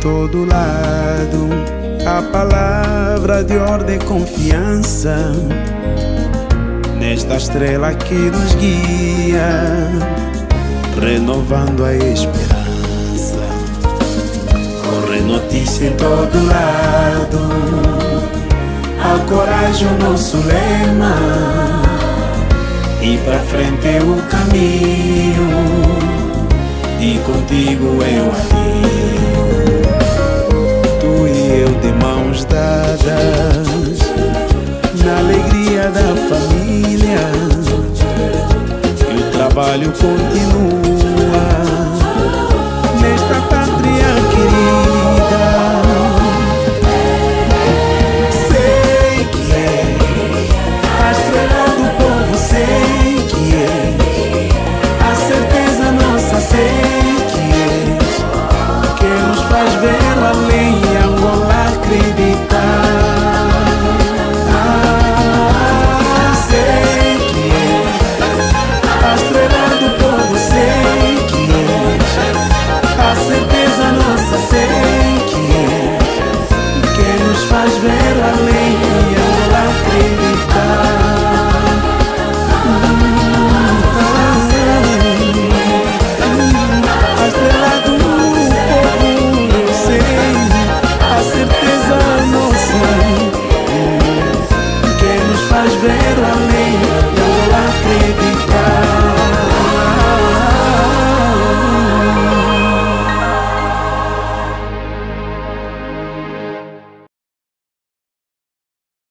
todo lado. A palavra de ordem e confiança nesta estrela que nos guia, renovando a esperança. Corre notícia em todo lado, a coragem o nosso lema, e pra frente é o caminho, e contigo eu ali. Trabalho continua judgment.